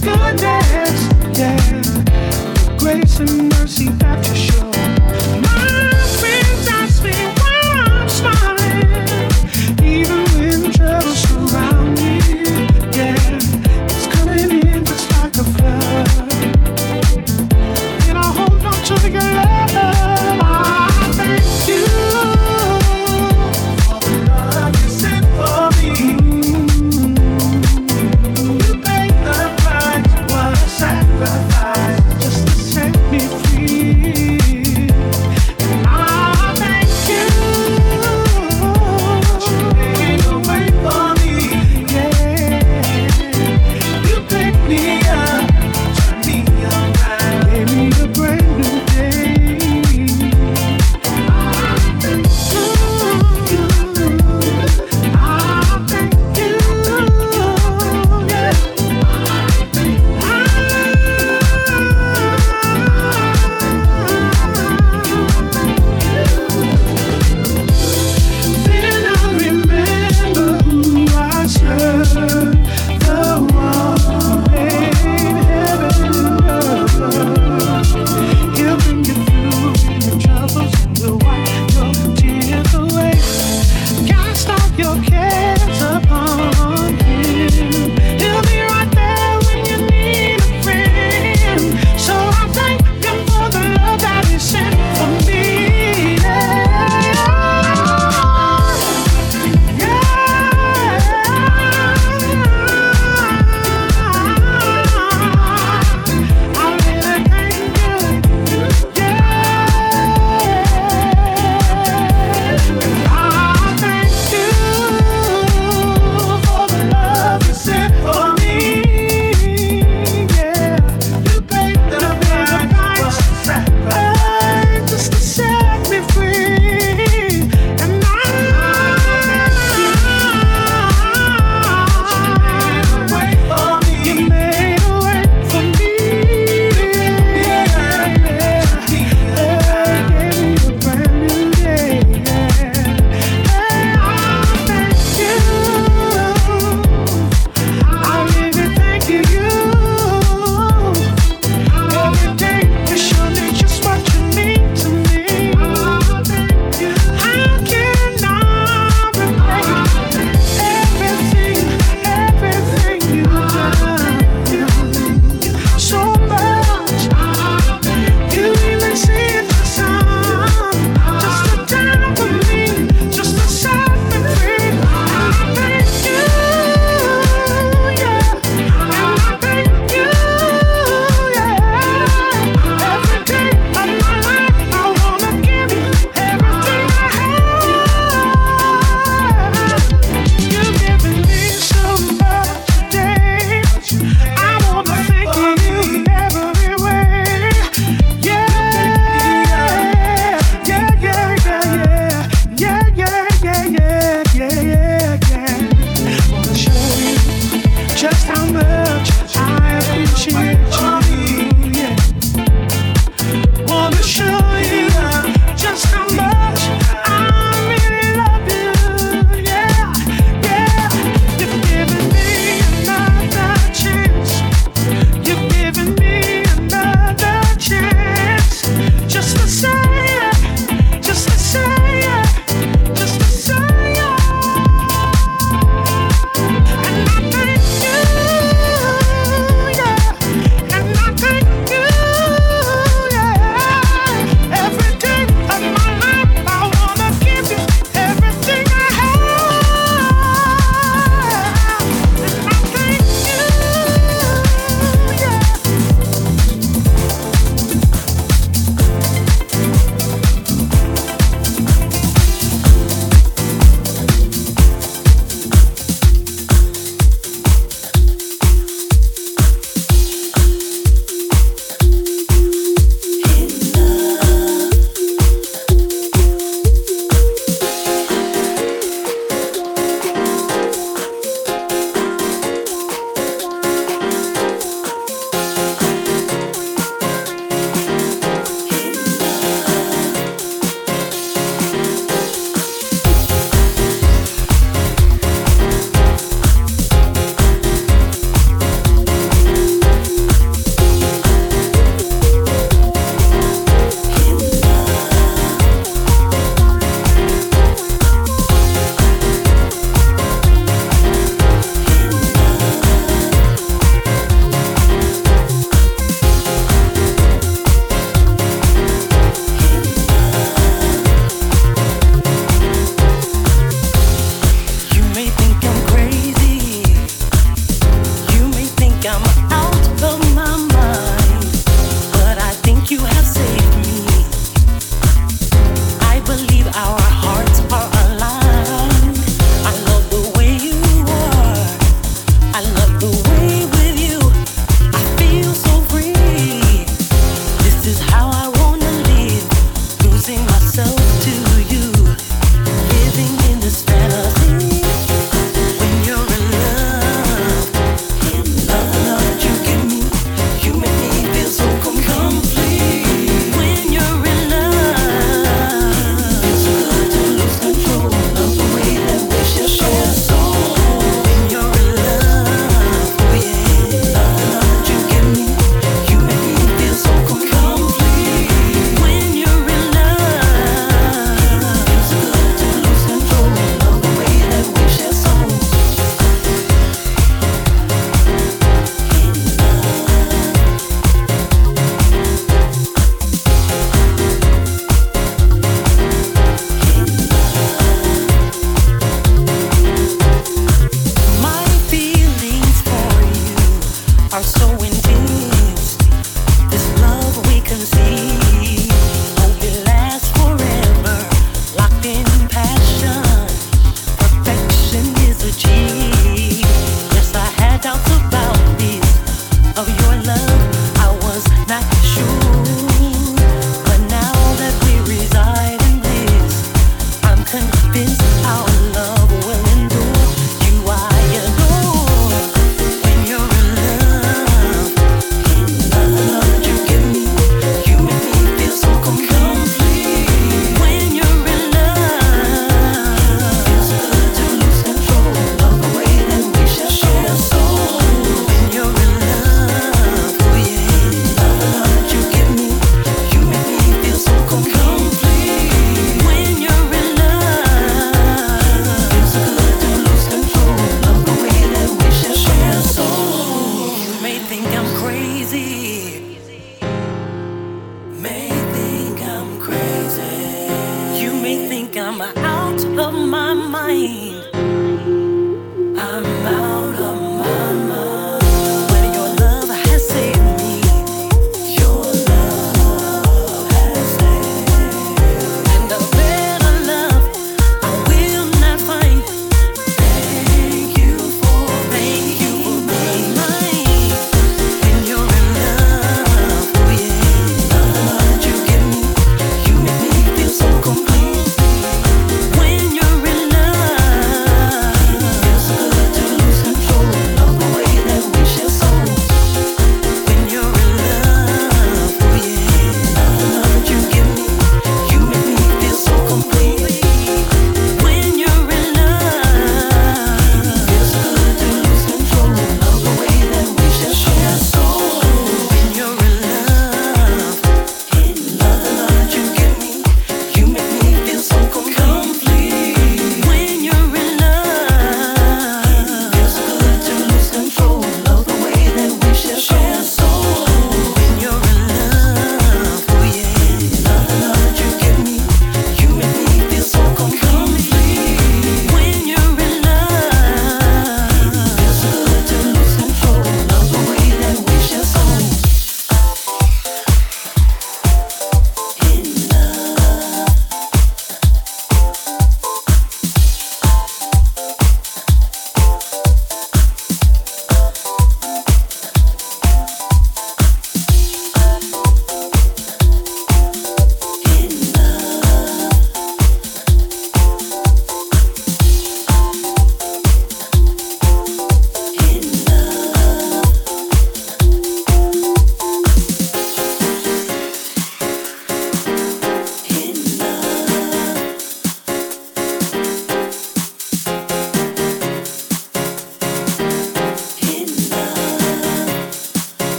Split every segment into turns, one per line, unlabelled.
goodness,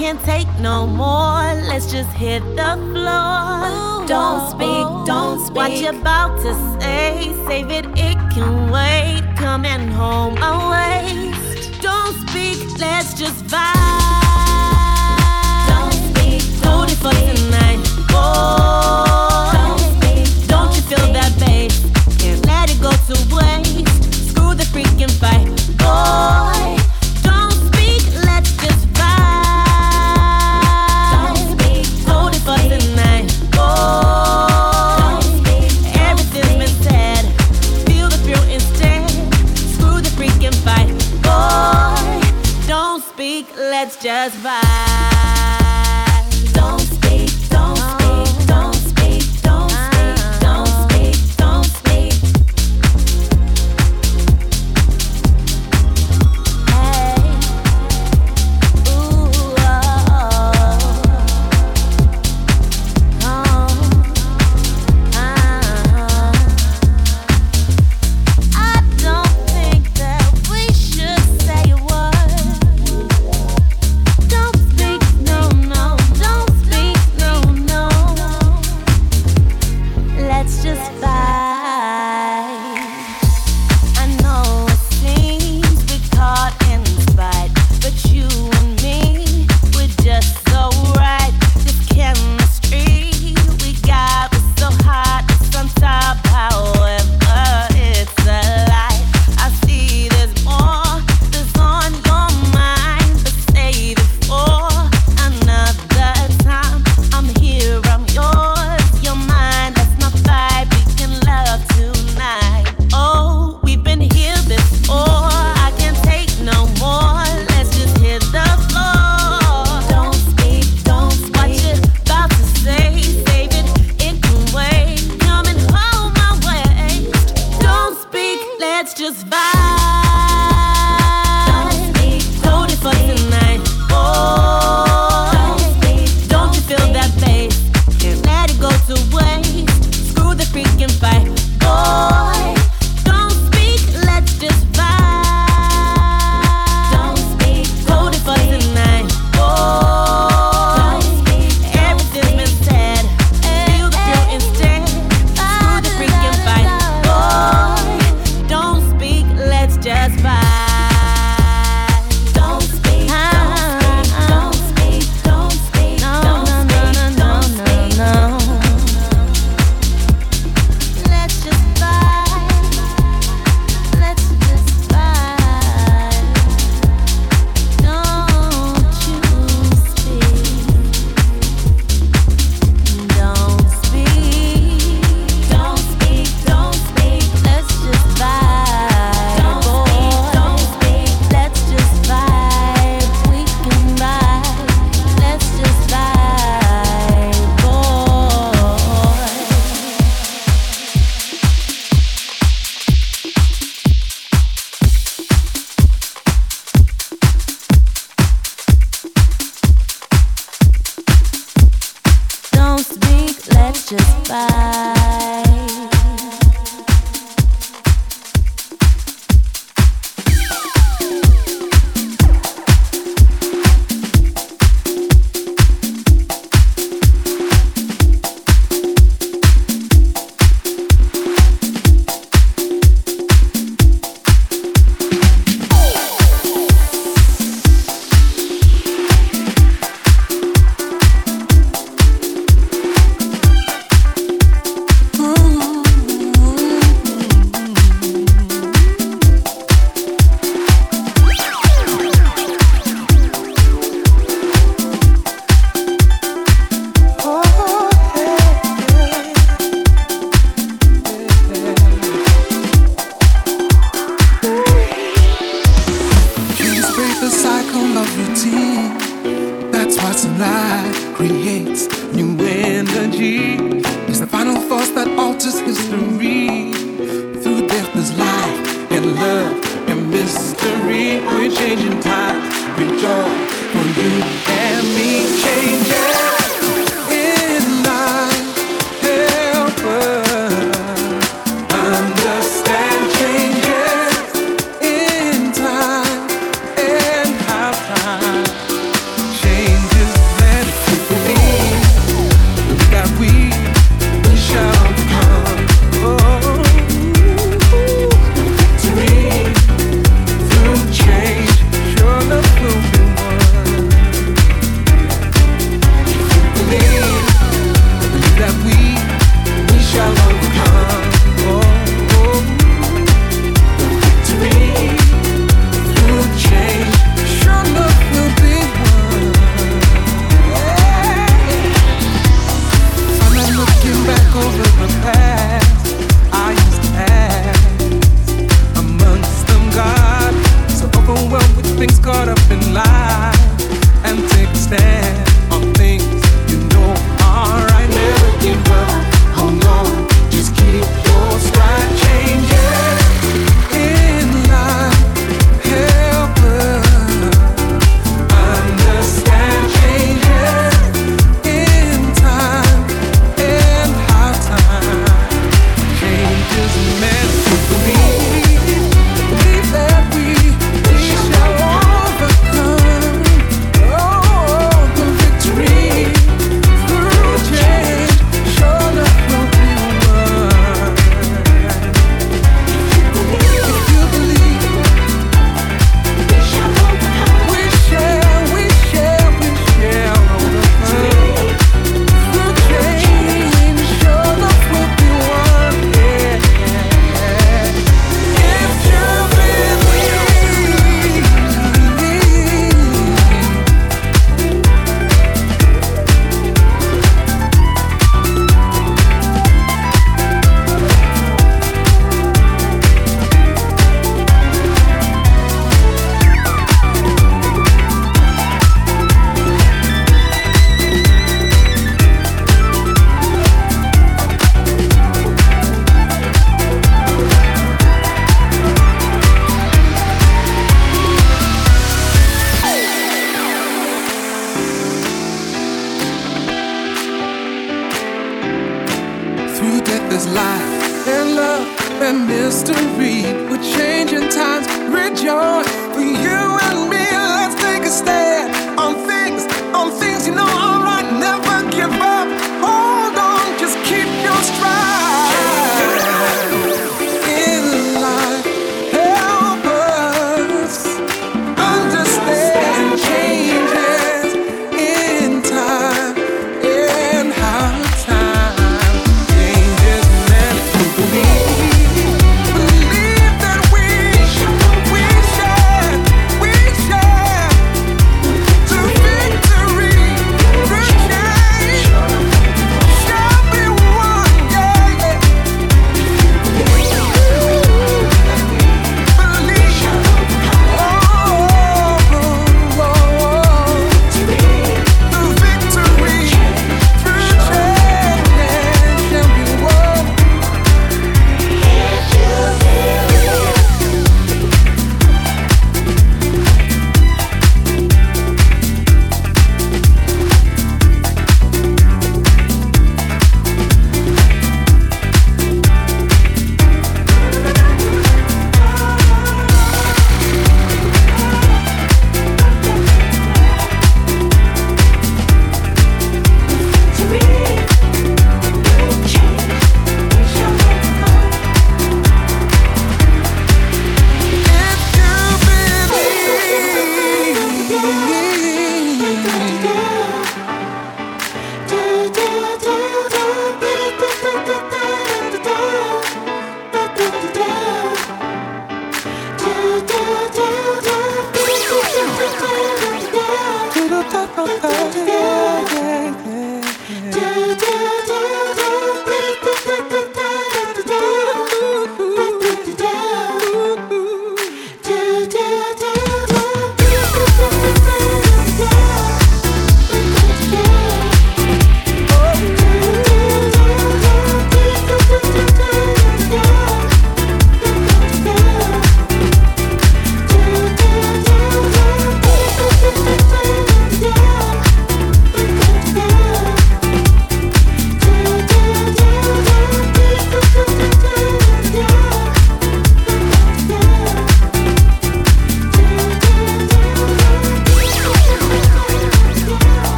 can't
take no more. Let's just hit the floor. Don't speak, don't speak. What you about to say? Save it, it can wait. Coming home a waste. Don't speak, let's just vibe. Don't speak, don't for tonight. Oh,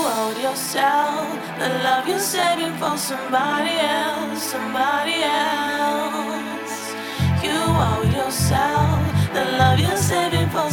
You owe yourself the love you're saving for somebody else, somebody else. You owe yourself the love you're saving for